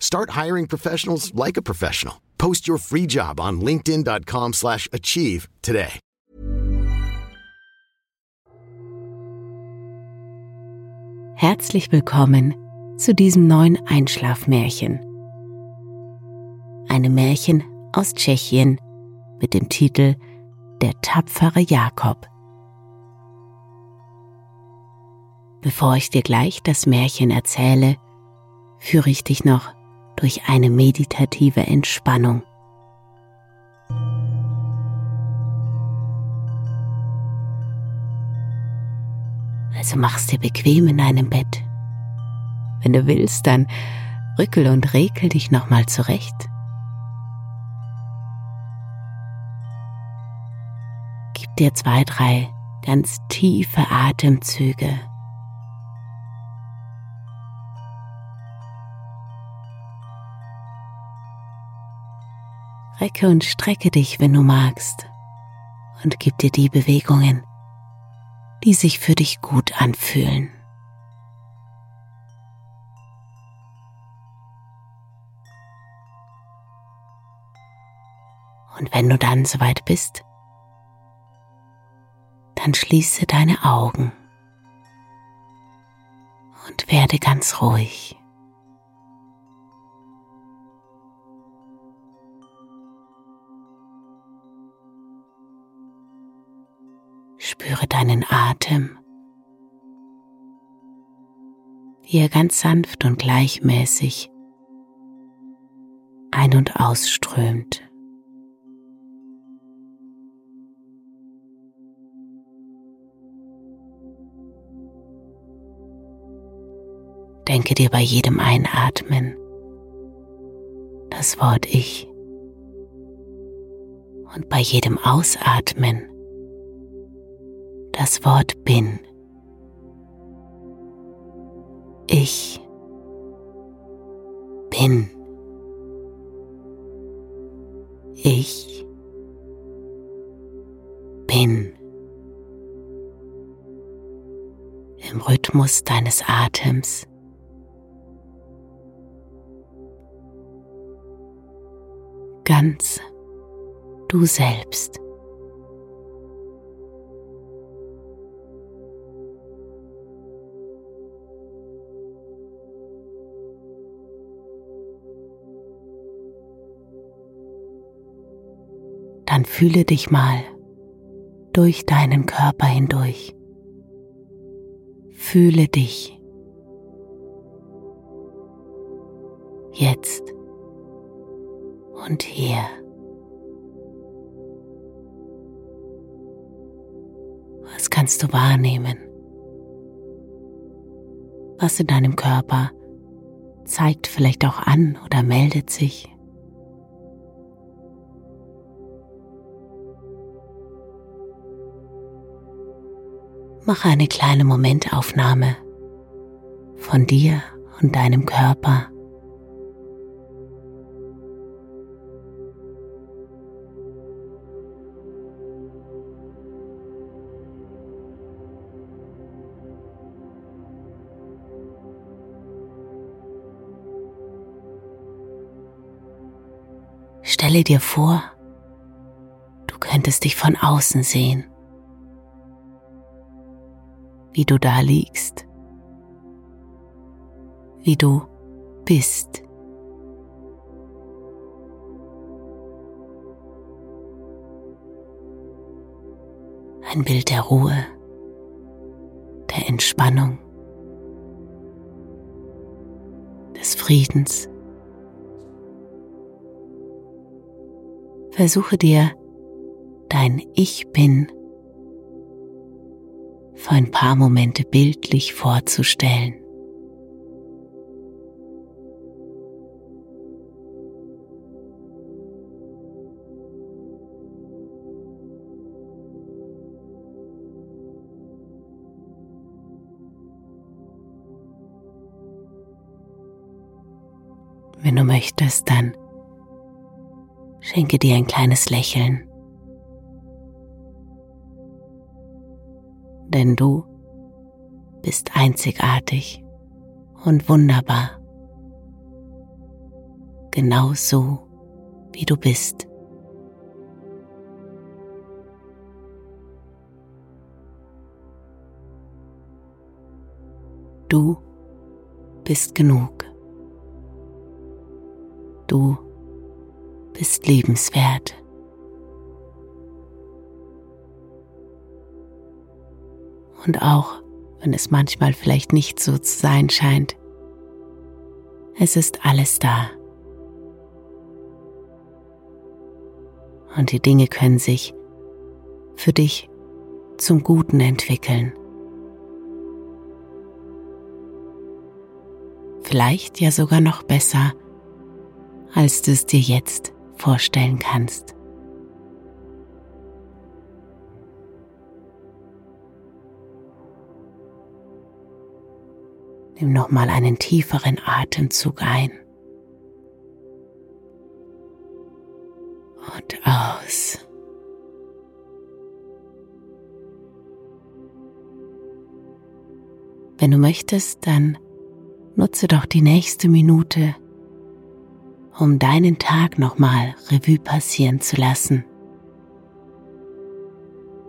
Start hiring professionals like a professional. Post your free job on linkedin.com/achieve slash achieve today. Herzlich willkommen zu diesem neuen Einschlafmärchen. Eine Märchen aus Tschechien mit dem Titel Der tapfere Jakob. Bevor ich dir gleich das Märchen erzähle, führe ich dich noch durch eine meditative Entspannung. Also mach's dir bequem in deinem Bett. Wenn du willst, dann rückel und rekel dich nochmal zurecht. Gib dir zwei, drei ganz tiefe Atemzüge. Recke und strecke dich, wenn du magst, und gib dir die Bewegungen, die sich für dich gut anfühlen. Und wenn du dann soweit bist, dann schließe deine Augen und werde ganz ruhig. Spüre deinen Atem, wie er ganz sanft und gleichmäßig ein- und ausströmt. Denke dir bei jedem Einatmen das Wort Ich und bei jedem Ausatmen das Wort bin. Ich bin. Ich bin. Im Rhythmus deines Atems. Ganz du selbst. Fühle dich mal durch deinen Körper hindurch. Fühle dich jetzt und hier. Was kannst du wahrnehmen? Was in deinem Körper zeigt vielleicht auch an oder meldet sich? Mache eine kleine Momentaufnahme von dir und deinem Körper. Stelle dir vor, du könntest dich von außen sehen wie du da liegst, wie du bist. ein Bild der Ruhe, der Entspannung, des Friedens. Versuche dir dein Ich bin für ein paar Momente bildlich vorzustellen. Wenn du möchtest, dann schenke dir ein kleines Lächeln. Denn du bist einzigartig und wunderbar. Genau so, wie du bist. Du bist genug. Du bist liebenswert. Und auch wenn es manchmal vielleicht nicht so zu sein scheint, es ist alles da. Und die Dinge können sich für dich zum Guten entwickeln. Vielleicht ja sogar noch besser, als du es dir jetzt vorstellen kannst. Nimm nochmal einen tieferen Atemzug ein und aus. Wenn du möchtest, dann nutze doch die nächste Minute um deinen Tag nochmal Revue passieren zu lassen.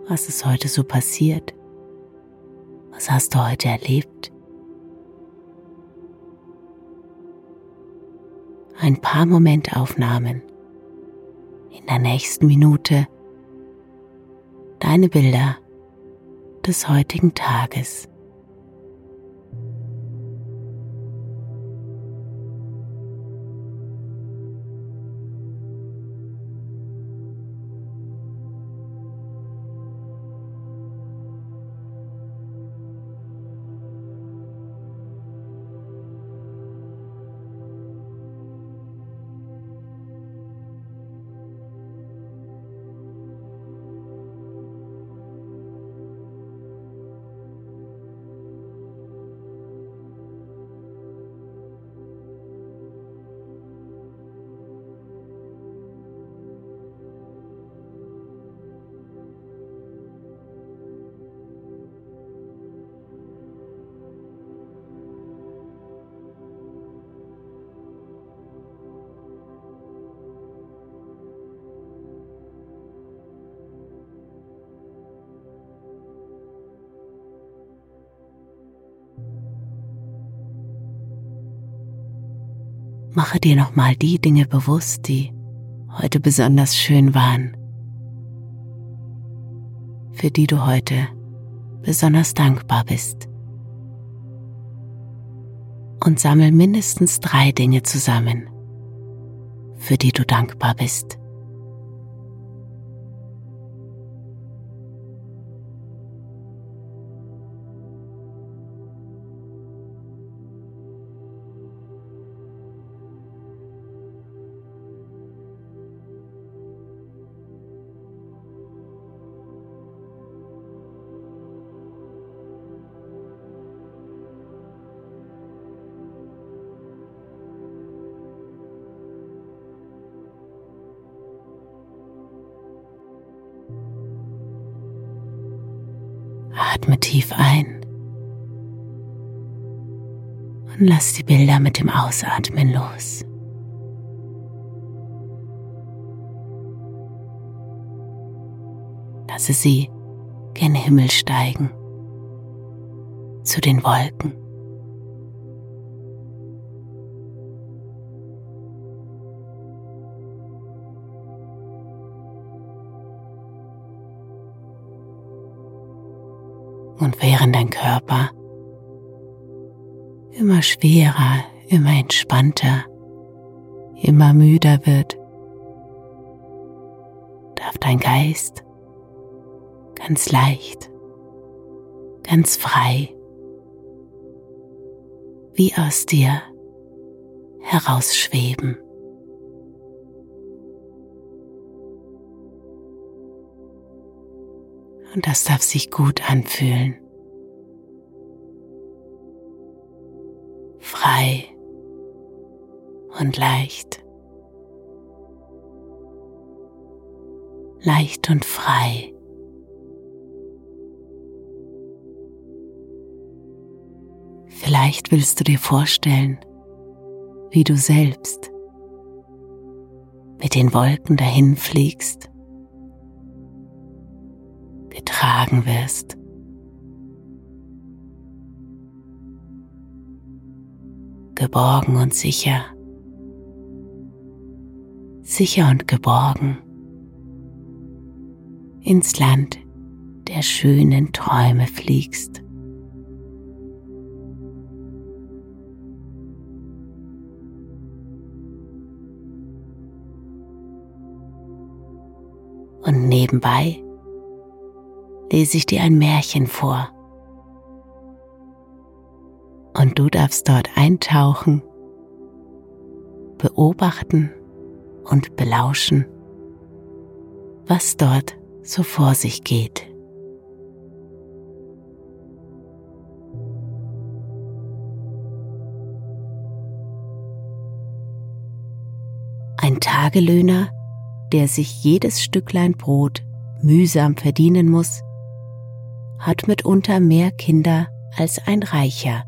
Was ist heute so passiert? Was hast du heute erlebt? Ein paar Momentaufnahmen in der nächsten Minute deine Bilder des heutigen Tages. Mache dir nochmal die Dinge bewusst, die heute besonders schön waren, für die du heute besonders dankbar bist. Und sammel mindestens drei Dinge zusammen, für die du dankbar bist. Atme tief ein und lass die Bilder mit dem Ausatmen los. Lasse sie gen Himmel steigen, zu den Wolken. Während dein Körper immer schwerer, immer entspannter, immer müder wird, darf dein Geist ganz leicht, ganz frei, wie aus dir herausschweben. Und das darf sich gut anfühlen. Frei und leicht. Leicht und frei. Vielleicht willst du dir vorstellen, wie du selbst mit den Wolken dahin fliegst getragen wirst. Geborgen und sicher. Sicher und geborgen. Ins Land der schönen Träume fliegst. Und nebenbei lese ich dir ein Märchen vor. Und du darfst dort eintauchen, beobachten und belauschen, was dort so vor sich geht. Ein Tagelöhner, der sich jedes Stücklein Brot mühsam verdienen muss, hat mitunter mehr Kinder als ein Reicher,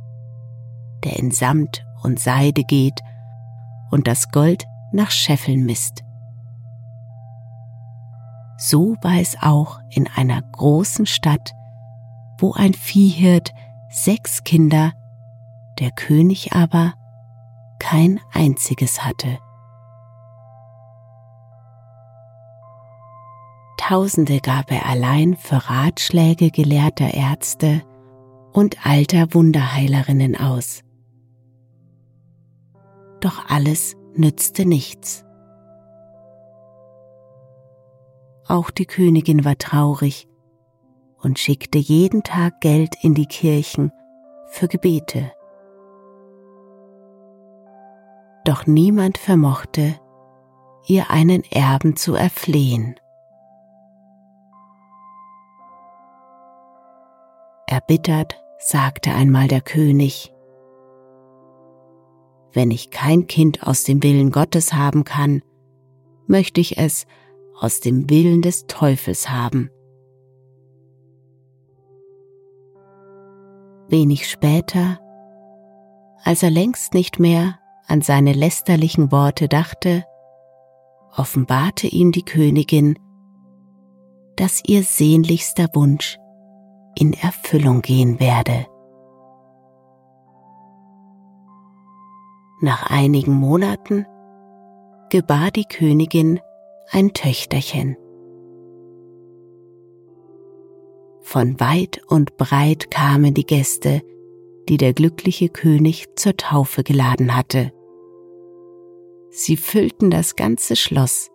der in Samt und Seide geht und das Gold nach Scheffeln misst. So war es auch in einer großen Stadt, wo ein Viehhirt sechs Kinder, der König aber kein einziges hatte. Tausende gab er allein für Ratschläge gelehrter Ärzte und alter Wunderheilerinnen aus. Doch alles nützte nichts. Auch die Königin war traurig und schickte jeden Tag Geld in die Kirchen für Gebete. Doch niemand vermochte, ihr einen Erben zu erflehen. Erbittert sagte einmal der König, wenn ich kein Kind aus dem Willen Gottes haben kann, möchte ich es aus dem Willen des Teufels haben. Wenig später, als er längst nicht mehr an seine lästerlichen Worte dachte, offenbarte ihm die Königin, dass ihr sehnlichster Wunsch in Erfüllung gehen werde. Nach einigen Monaten gebar die Königin ein Töchterchen. Von weit und breit kamen die Gäste, die der glückliche König zur Taufe geladen hatte. Sie füllten das ganze Schloss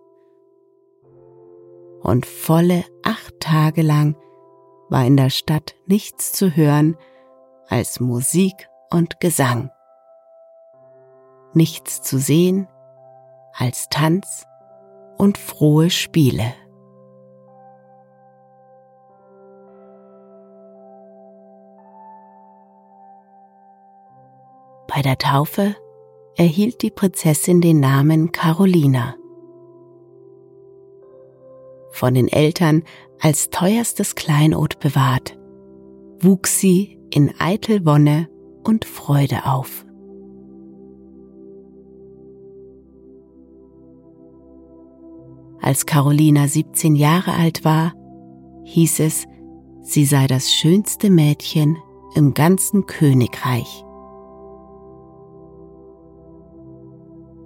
und volle acht Tage lang war in der Stadt nichts zu hören als Musik und Gesang. Nichts zu sehen als Tanz und frohe Spiele. Bei der Taufe erhielt die Prinzessin den Namen Carolina. Von den Eltern als teuerstes Kleinod bewahrt, wuchs sie in eitel Wonne und Freude auf. Als Carolina 17 Jahre alt war, hieß es, sie sei das schönste Mädchen im ganzen Königreich.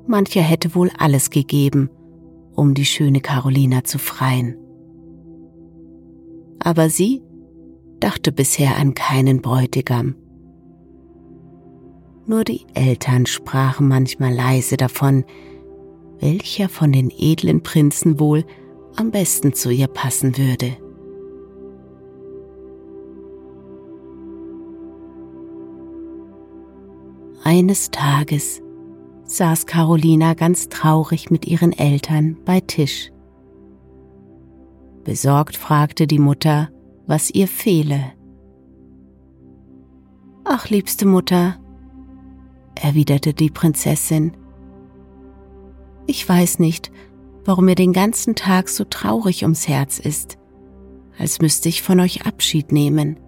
Mancher hätte wohl alles gegeben, um die schöne Carolina zu freien aber sie dachte bisher an keinen Bräutigam. Nur die Eltern sprachen manchmal leise davon, welcher von den edlen Prinzen wohl am besten zu ihr passen würde. Eines Tages saß Carolina ganz traurig mit ihren Eltern bei Tisch. Besorgt fragte die Mutter, was ihr fehle. Ach, liebste Mutter, erwiderte die Prinzessin, ich weiß nicht, warum mir den ganzen Tag so traurig ums Herz ist, als müsste ich von euch Abschied nehmen.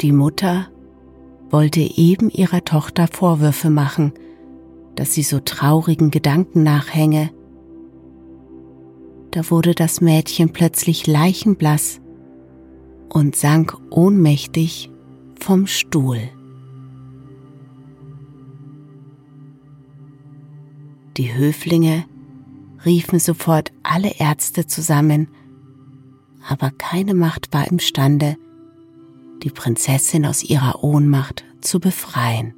Die Mutter wollte eben ihrer Tochter Vorwürfe machen, dass sie so traurigen Gedanken nachhänge. Da wurde das Mädchen plötzlich leichenblass und sank ohnmächtig vom Stuhl. Die Höflinge riefen sofort alle Ärzte zusammen, aber keine Macht war imstande, die Prinzessin aus ihrer Ohnmacht zu befreien.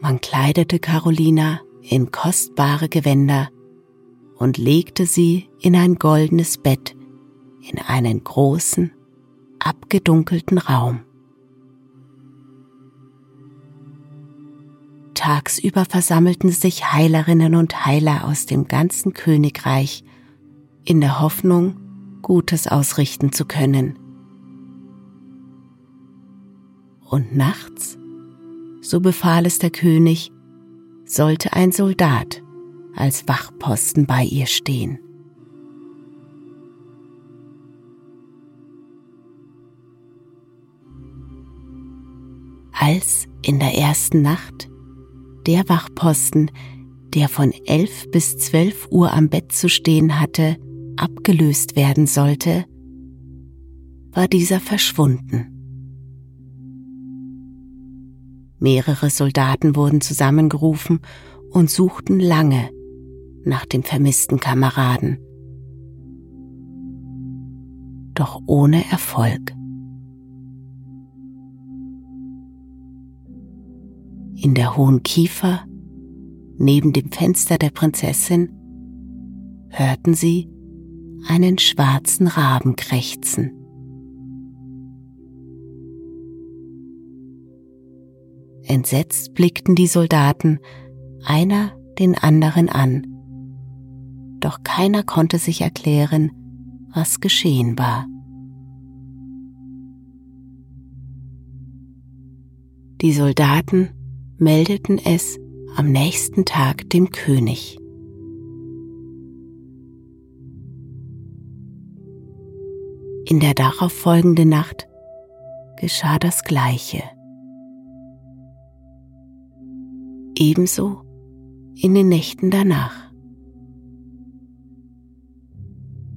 Man kleidete Carolina in kostbare Gewänder und legte sie in ein goldenes Bett in einen großen, abgedunkelten Raum. Tagsüber versammelten sich Heilerinnen und Heiler aus dem ganzen Königreich in der Hoffnung, Gutes ausrichten zu können. Und nachts, so befahl es der König, sollte ein Soldat als Wachposten bei ihr stehen. Als in der ersten Nacht der Wachposten, der von elf bis zwölf Uhr am Bett zu stehen hatte, abgelöst werden sollte, war dieser verschwunden. Mehrere Soldaten wurden zusammengerufen und suchten lange nach dem vermissten Kameraden. Doch ohne Erfolg. In der hohen Kiefer, neben dem Fenster der Prinzessin, hörten sie einen schwarzen Raben krächzen. Entsetzt blickten die Soldaten einer den anderen an, doch keiner konnte sich erklären, was geschehen war. Die Soldaten meldeten es am nächsten Tag dem König. In der darauffolgenden Nacht geschah das Gleiche. Ebenso in den Nächten danach.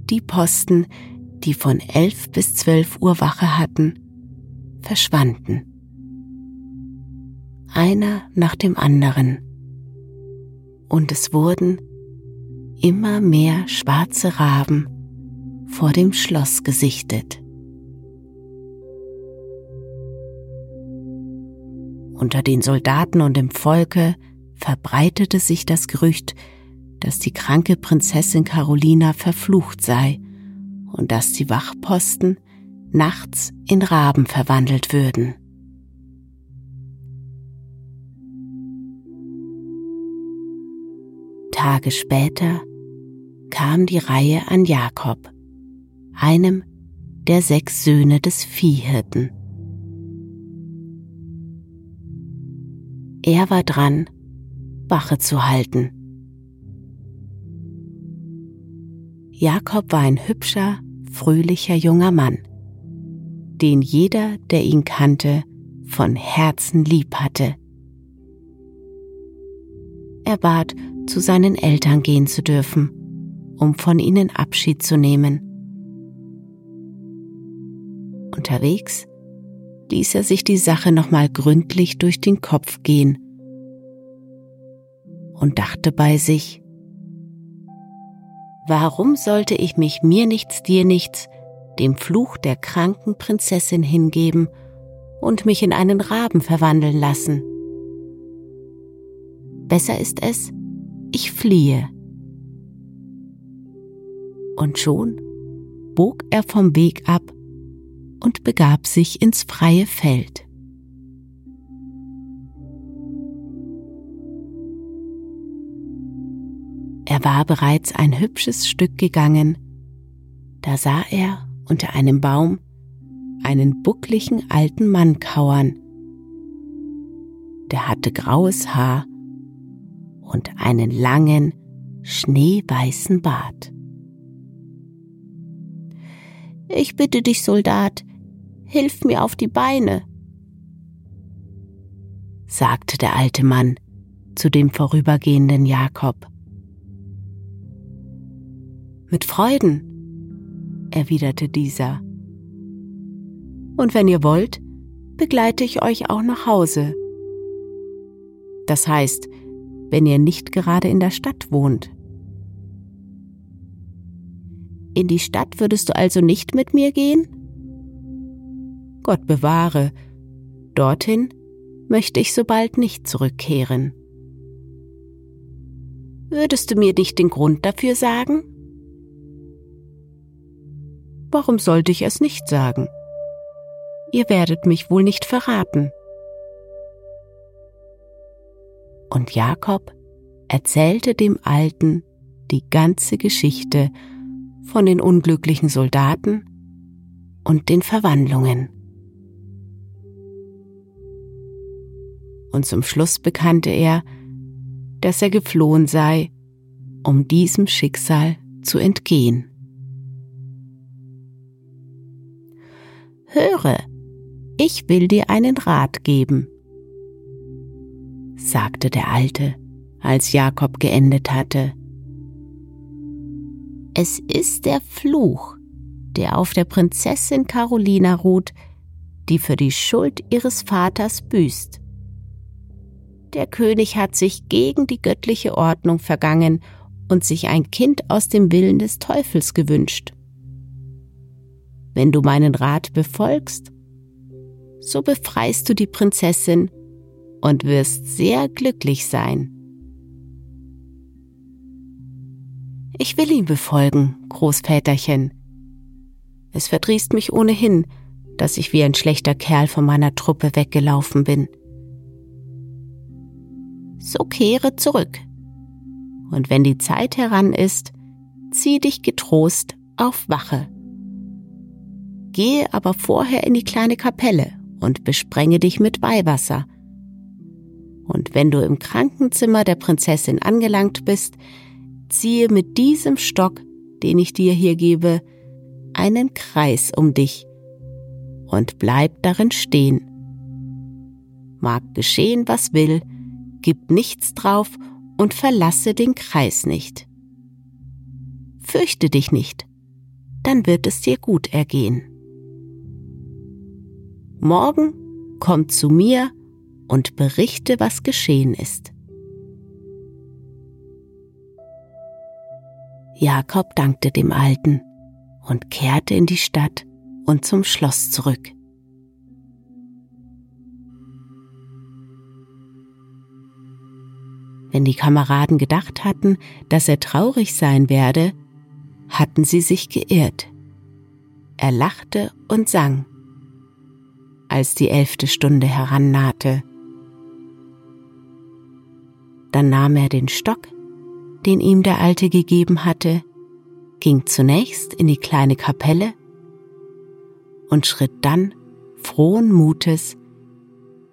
Die Posten, die von elf bis zwölf Uhr Wache hatten, verschwanden einer nach dem anderen. Und es wurden immer mehr schwarze Raben vor dem Schloss gesichtet. Unter den Soldaten und im Volke verbreitete sich das Gerücht, dass die kranke Prinzessin Carolina verflucht sei und dass die Wachposten nachts in Raben verwandelt würden. Tage später kam die Reihe an Jakob, einem der sechs Söhne des Viehhirten. Er war dran, Wache zu halten. Jakob war ein hübscher, fröhlicher junger Mann, den jeder, der ihn kannte, von Herzen lieb hatte. Er bat zu seinen Eltern gehen zu dürfen, um von ihnen Abschied zu nehmen. Unterwegs ließ er sich die Sache nochmal gründlich durch den Kopf gehen und dachte bei sich, Warum sollte ich mich mir nichts, dir nichts, dem Fluch der kranken Prinzessin hingeben und mich in einen Raben verwandeln lassen? Besser ist es, ich fliehe. Und schon bog er vom Weg ab und begab sich ins freie Feld. Er war bereits ein hübsches Stück gegangen, da sah er unter einem Baum einen buckligen alten Mann kauern. Der hatte graues Haar und einen langen, schneeweißen Bart. Ich bitte dich, Soldat, hilf mir auf die Beine, sagte der alte Mann zu dem vorübergehenden Jakob. Mit Freuden, erwiderte dieser. Und wenn ihr wollt, begleite ich euch auch nach Hause. Das heißt, wenn ihr nicht gerade in der Stadt wohnt. In die Stadt würdest du also nicht mit mir gehen? Gott bewahre, dorthin möchte ich so bald nicht zurückkehren. Würdest du mir nicht den Grund dafür sagen? Warum sollte ich es nicht sagen? Ihr werdet mich wohl nicht verraten. Und Jakob erzählte dem Alten die ganze Geschichte von den unglücklichen Soldaten und den Verwandlungen. Und zum Schluss bekannte er, dass er geflohen sei, um diesem Schicksal zu entgehen. Höre, ich will dir einen Rat geben, sagte der Alte, als Jakob geendet hatte. Es ist der Fluch, der auf der Prinzessin Carolina ruht, die für die Schuld ihres Vaters büßt. Der König hat sich gegen die göttliche Ordnung vergangen und sich ein Kind aus dem Willen des Teufels gewünscht. Wenn du meinen Rat befolgst, so befreist du die Prinzessin und wirst sehr glücklich sein. Ich will ihm befolgen, Großväterchen. Es verdrießt mich ohnehin, dass ich wie ein schlechter Kerl von meiner Truppe weggelaufen bin. So kehre zurück. Und wenn die Zeit heran ist, zieh dich getrost auf Wache. Gehe aber vorher in die kleine Kapelle und besprenge dich mit Weihwasser. Und wenn du im Krankenzimmer der Prinzessin angelangt bist, ziehe mit diesem Stock, den ich dir hier gebe, einen Kreis um dich und bleib darin stehen. Mag geschehen, was will, gib nichts drauf und verlasse den Kreis nicht. Fürchte dich nicht, dann wird es dir gut ergehen. Morgen komm zu mir und berichte, was geschehen ist. Jakob dankte dem Alten und kehrte in die Stadt und zum Schloss zurück. Wenn die Kameraden gedacht hatten, dass er traurig sein werde, hatten sie sich geirrt. Er lachte und sang, als die elfte Stunde herannahte. Dann nahm er den Stock, den ihm der Alte gegeben hatte, ging zunächst in die kleine Kapelle und schritt dann frohen Mutes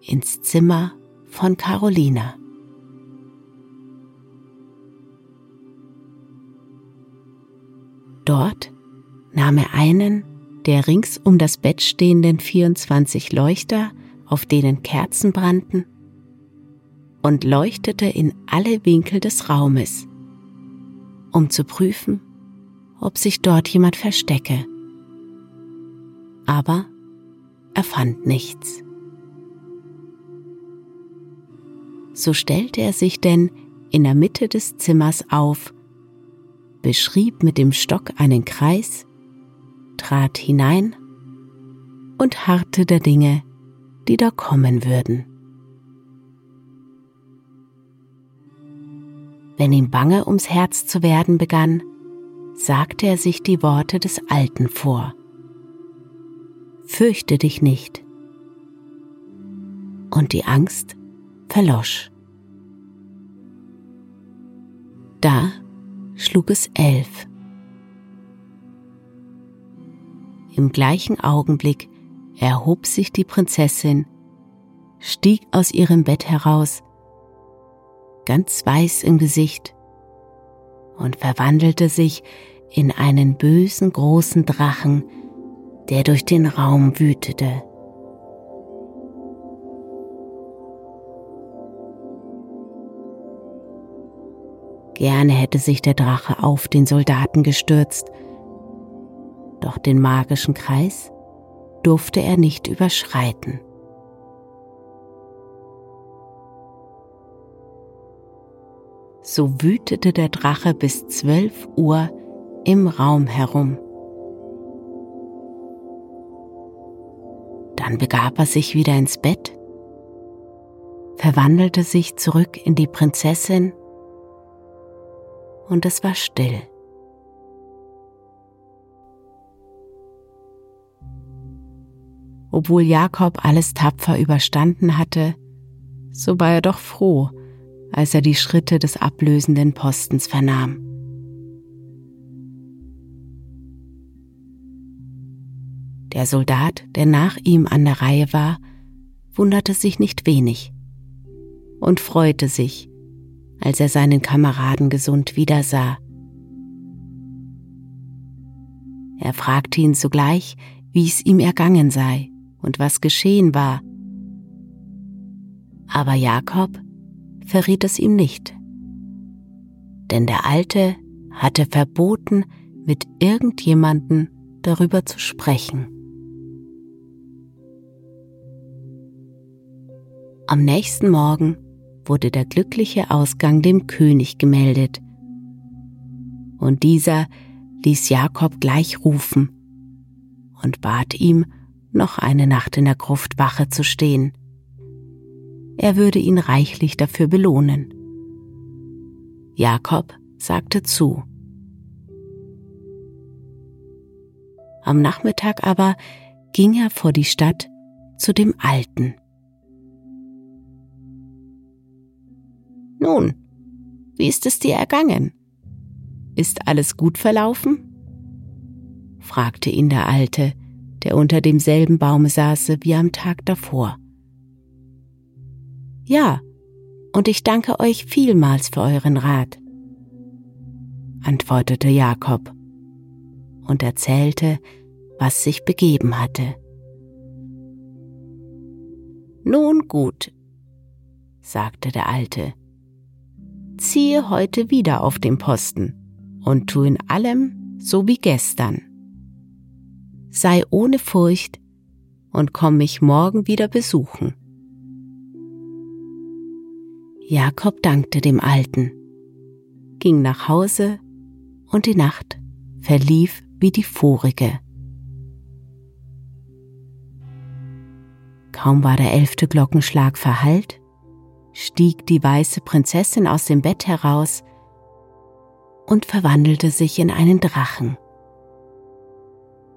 ins Zimmer von Carolina. Dort nahm er einen der rings um das Bett stehenden 24 Leuchter, auf denen Kerzen brannten, und leuchtete in alle Winkel des Raumes, um zu prüfen, ob sich dort jemand verstecke. Aber er fand nichts. So stellte er sich denn in der Mitte des Zimmers auf, beschrieb mit dem Stock einen Kreis, trat hinein und harrte der Dinge, die da kommen würden. Wenn ihm bange ums Herz zu werden begann, sagte er sich die Worte des Alten vor. Fürchte dich nicht. Und die Angst verlosch. Da schlug es elf. Im gleichen Augenblick erhob sich die Prinzessin, stieg aus ihrem Bett heraus, ganz weiß im Gesicht, und verwandelte sich in einen bösen großen Drachen, der durch den Raum wütete. Gerne hätte sich der Drache auf den Soldaten gestürzt, doch den magischen Kreis durfte er nicht überschreiten. So wütete der Drache bis zwölf Uhr im Raum herum. Dann begab er sich wieder ins Bett, verwandelte sich zurück in die Prinzessin und es war still. Obwohl Jakob alles tapfer überstanden hatte, so war er doch froh, als er die Schritte des ablösenden Postens vernahm. Der Soldat, der nach ihm an der Reihe war, wunderte sich nicht wenig und freute sich, als er seinen Kameraden gesund wiedersah. Er fragte ihn sogleich, wie es ihm ergangen sei und was geschehen war. Aber Jakob verriet es ihm nicht, denn der Alte hatte verboten, mit irgendjemanden darüber zu sprechen. Am nächsten Morgen wurde der glückliche Ausgang dem König gemeldet, und dieser ließ Jakob gleich rufen und bat ihm, noch eine Nacht in der Gruft Wache zu stehen. Er würde ihn reichlich dafür belohnen. Jakob sagte zu. Am Nachmittag aber ging er vor die Stadt zu dem Alten. Nun, wie ist es dir ergangen? Ist alles gut verlaufen? fragte ihn der Alte, der unter demselben Baume saße wie am Tag davor. Ja, und ich danke euch vielmals für euren Rat, antwortete Jakob und erzählte, was sich begeben hatte. Nun gut, sagte der Alte, ziehe heute wieder auf den Posten und tu in allem so wie gestern sei ohne Furcht und komm mich morgen wieder besuchen. Jakob dankte dem Alten, ging nach Hause und die Nacht verlief wie die vorige. Kaum war der elfte Glockenschlag verhallt, stieg die weiße Prinzessin aus dem Bett heraus und verwandelte sich in einen Drachen.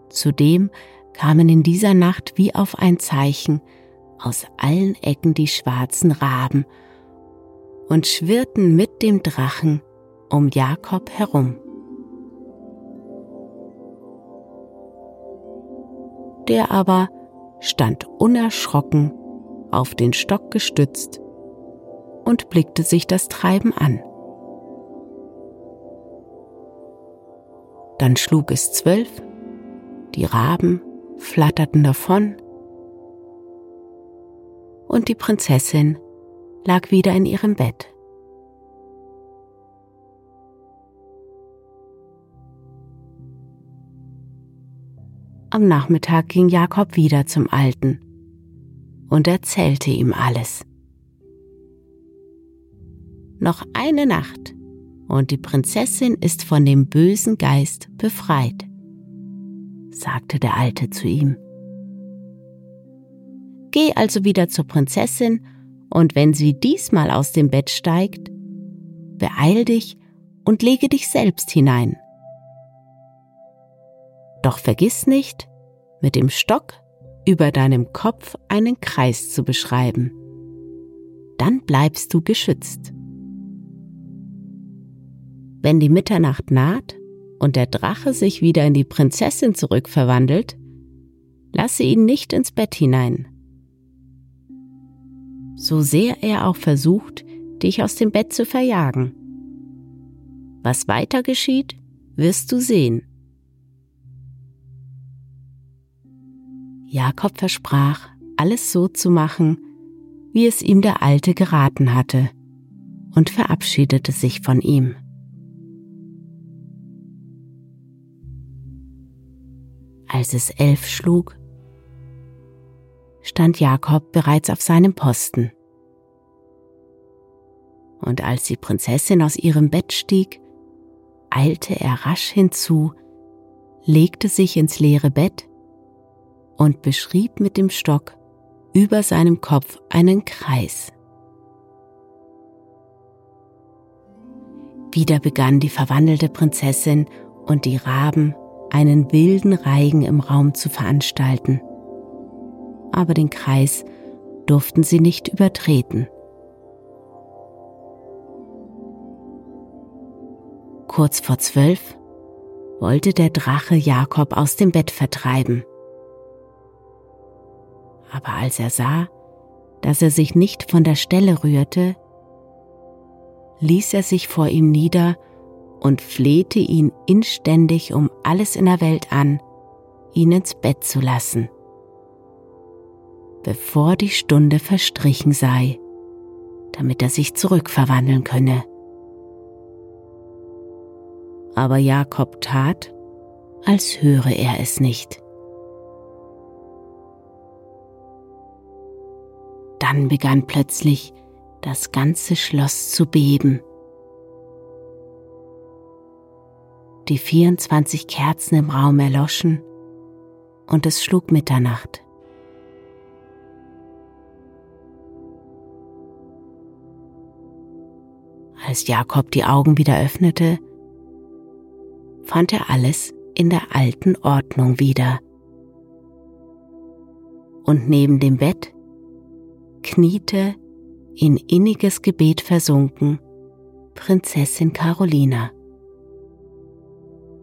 Zudem kamen in dieser Nacht wie auf ein Zeichen aus allen Ecken die schwarzen Raben und schwirrten mit dem Drachen um Jakob herum. Der aber stand unerschrocken auf den Stock gestützt und blickte sich das Treiben an. Dann schlug es zwölf die Raben flatterten davon und die Prinzessin lag wieder in ihrem Bett. Am Nachmittag ging Jakob wieder zum Alten und erzählte ihm alles. Noch eine Nacht und die Prinzessin ist von dem bösen Geist befreit, sagte der Alte zu ihm. Geh also wieder zur Prinzessin, und wenn sie diesmal aus dem Bett steigt, beeil dich und lege dich selbst hinein. Doch vergiss nicht, mit dem Stock über deinem Kopf einen Kreis zu beschreiben. Dann bleibst du geschützt. Wenn die Mitternacht naht und der Drache sich wieder in die Prinzessin zurückverwandelt, lasse ihn nicht ins Bett hinein. So sehr er auch versucht, dich aus dem Bett zu verjagen. Was weiter geschieht, wirst du sehen. Jakob versprach, alles so zu machen, wie es ihm der Alte geraten hatte, und verabschiedete sich von ihm. Als es elf schlug, stand Jakob bereits auf seinem Posten. Und als die Prinzessin aus ihrem Bett stieg, eilte er rasch hinzu, legte sich ins leere Bett und beschrieb mit dem Stock über seinem Kopf einen Kreis. Wieder begann die verwandelte Prinzessin und die Raben einen wilden Reigen im Raum zu veranstalten. Aber den Kreis durften sie nicht übertreten. Kurz vor zwölf wollte der Drache Jakob aus dem Bett vertreiben aber als er sah, dass er sich nicht von der Stelle rührte, ließ er sich vor ihm nieder und flehte ihn inständig um alles in der Welt an, ihn ins Bett zu lassen, bevor die Stunde verstrichen sei, damit er sich zurückverwandeln könne. Aber Jakob tat, als höre er es nicht. Dann begann plötzlich das ganze Schloss zu beben. Die 24 Kerzen im Raum erloschen und es schlug Mitternacht. Als Jakob die Augen wieder öffnete, fand er alles in der alten Ordnung wieder. Und neben dem Bett kniete, in inniges Gebet versunken, Prinzessin Carolina.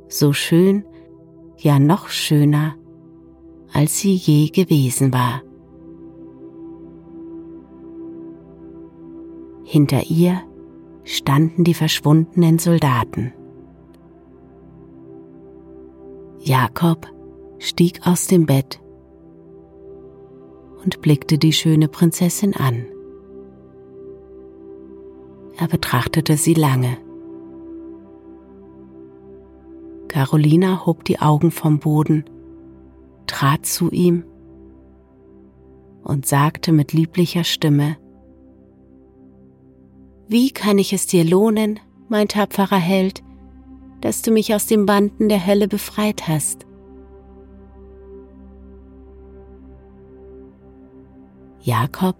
So schön, ja noch schöner, als sie je gewesen war. Hinter ihr standen die verschwundenen Soldaten. Jakob stieg aus dem Bett und blickte die schöne Prinzessin an. Er betrachtete sie lange. Carolina hob die Augen vom Boden, trat zu ihm und sagte mit lieblicher Stimme, Wie kann ich es dir lohnen, mein tapferer Held, dass du mich aus den Banden der Hölle befreit hast? Jakob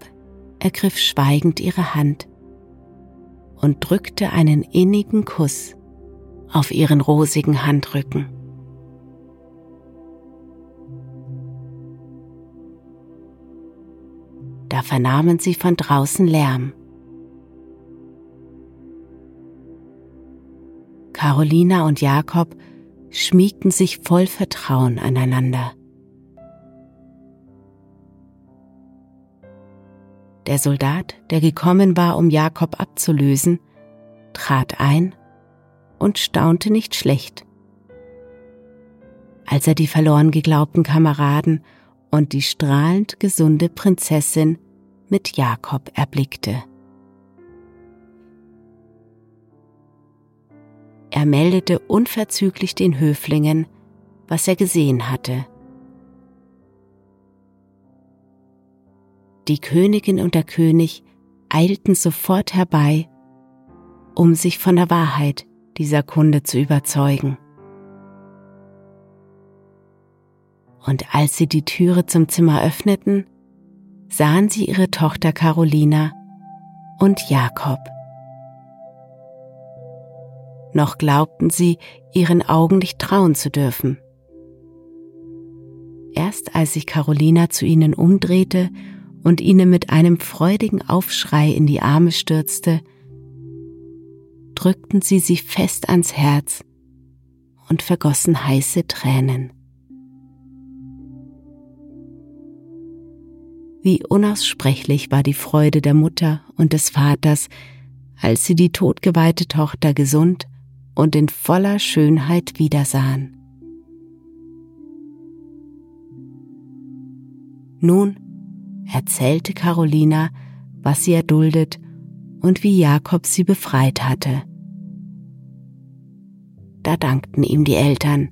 ergriff schweigend ihre Hand und drückte einen innigen Kuss auf ihren rosigen Handrücken. Da vernahmen sie von draußen Lärm. Carolina und Jakob schmiegten sich voll Vertrauen aneinander. Der Soldat, der gekommen war, um Jakob abzulösen, trat ein und staunte nicht schlecht. Als er die verloren geglaubten Kameraden und die strahlend gesunde Prinzessin mit Jakob erblickte. Er meldete unverzüglich den Höflingen, was er gesehen hatte Die Königin und der König eilten sofort herbei um sich von der Wahrheit dieser Kunde zu überzeugen. Und als sie die Türe zum Zimmer öffneten, sahen sie ihre Tochter Carolina und Jakob. Noch glaubten sie, ihren Augen nicht trauen zu dürfen. Erst als sich Carolina zu ihnen umdrehte und ihnen mit einem freudigen Aufschrei in die Arme stürzte, drückten sie sich fest ans Herz und vergossen heiße Tränen. Wie unaussprechlich war die Freude der Mutter und des Vaters, als sie die todgeweihte Tochter gesund und in voller Schönheit wiedersahen. Nun erzählte Carolina, was sie erduldet und wie Jakob sie befreit hatte. Da dankten ihm die Eltern.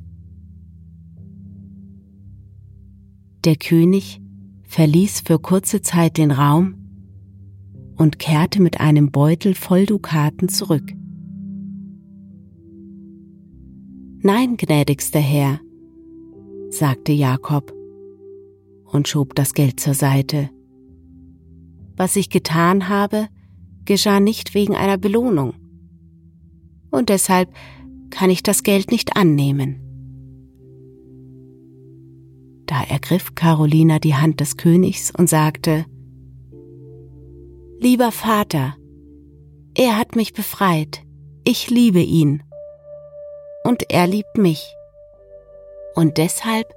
Der König verließ für kurze Zeit den Raum und kehrte mit einem Beutel voll Dukaten zurück. Nein, gnädigster Herr, sagte Jakob und schob das Geld zur Seite. Was ich getan habe, geschah nicht wegen einer Belohnung. Und deshalb kann ich das Geld nicht annehmen. Da ergriff Carolina die Hand des Königs und sagte, Lieber Vater, er hat mich befreit, ich liebe ihn und er liebt mich. Und deshalb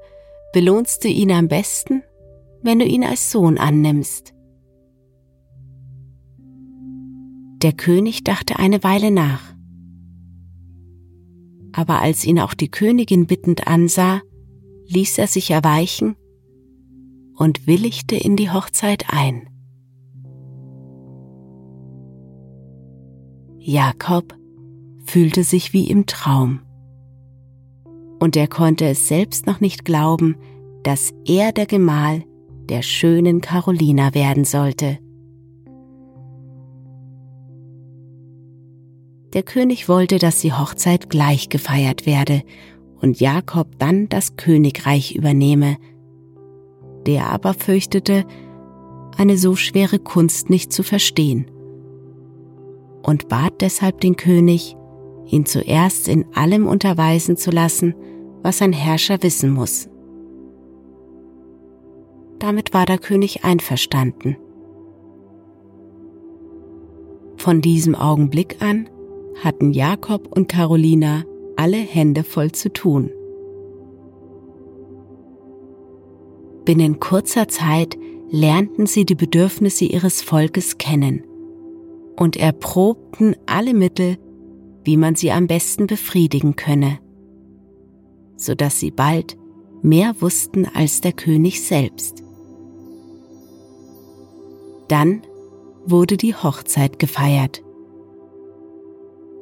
belohnst du ihn am besten, wenn du ihn als Sohn annimmst. Der König dachte eine Weile nach. Aber als ihn auch die Königin bittend ansah, ließ er sich erweichen und willigte in die Hochzeit ein. Jakob fühlte sich wie im Traum. Und er konnte es selbst noch nicht glauben, dass er der Gemahl der schönen Carolina werden sollte. Der König wollte, dass die Hochzeit gleich gefeiert werde und Jakob dann das Königreich übernehme. Der aber fürchtete, eine so schwere Kunst nicht zu verstehen und bat deshalb den König, ihn zuerst in allem unterweisen zu lassen, was ein Herrscher wissen muss. Damit war der König einverstanden. Von diesem Augenblick an hatten Jakob und Carolina alle Hände voll zu tun. Binnen kurzer Zeit lernten sie die Bedürfnisse ihres Volkes kennen und erprobten alle Mittel, wie man sie am besten befriedigen könne, so dass sie bald mehr wussten als der König selbst. Dann wurde die Hochzeit gefeiert.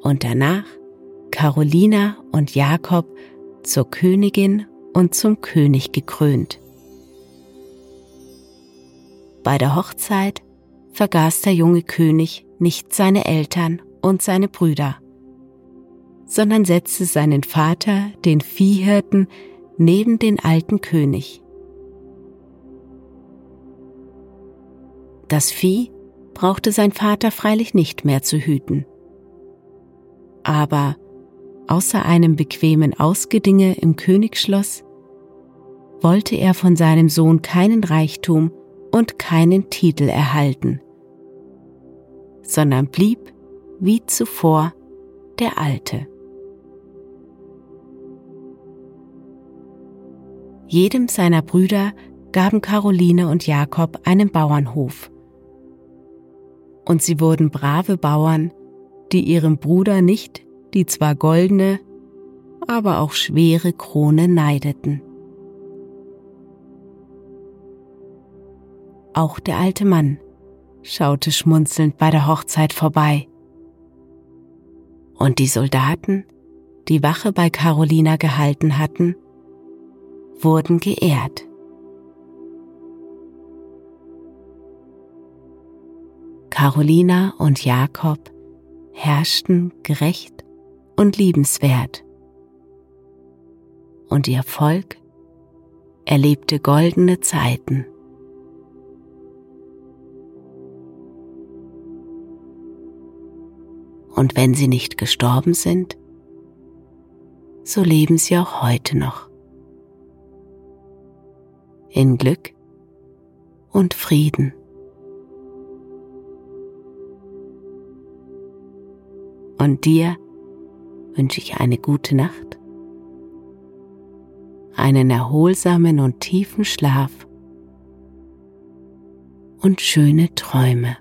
Und danach Carolina und Jakob zur Königin und zum König gekrönt. Bei der Hochzeit vergaß der junge König nicht seine Eltern und seine Brüder, sondern setzte seinen Vater, den Viehhirten, neben den alten König. Das Vieh brauchte sein Vater freilich nicht mehr zu hüten. Aber außer einem bequemen Ausgedinge im Königsschloss, wollte er von seinem Sohn keinen Reichtum und keinen Titel erhalten, sondern blieb wie zuvor der Alte. Jedem seiner Brüder gaben Caroline und Jakob einen Bauernhof. Und sie wurden brave Bauern, die ihrem Bruder nicht die zwar goldene, aber auch schwere Krone neideten. Auch der alte Mann schaute schmunzelnd bei der Hochzeit vorbei. Und die Soldaten, die Wache bei Carolina gehalten hatten, wurden geehrt. Carolina und Jakob herrschten gerecht und liebenswert. Und ihr Volk erlebte goldene Zeiten. Und wenn sie nicht gestorben sind, so leben sie auch heute noch. In Glück und Frieden. Und dir wünsche ich eine gute Nacht, einen erholsamen und tiefen Schlaf und schöne Träume.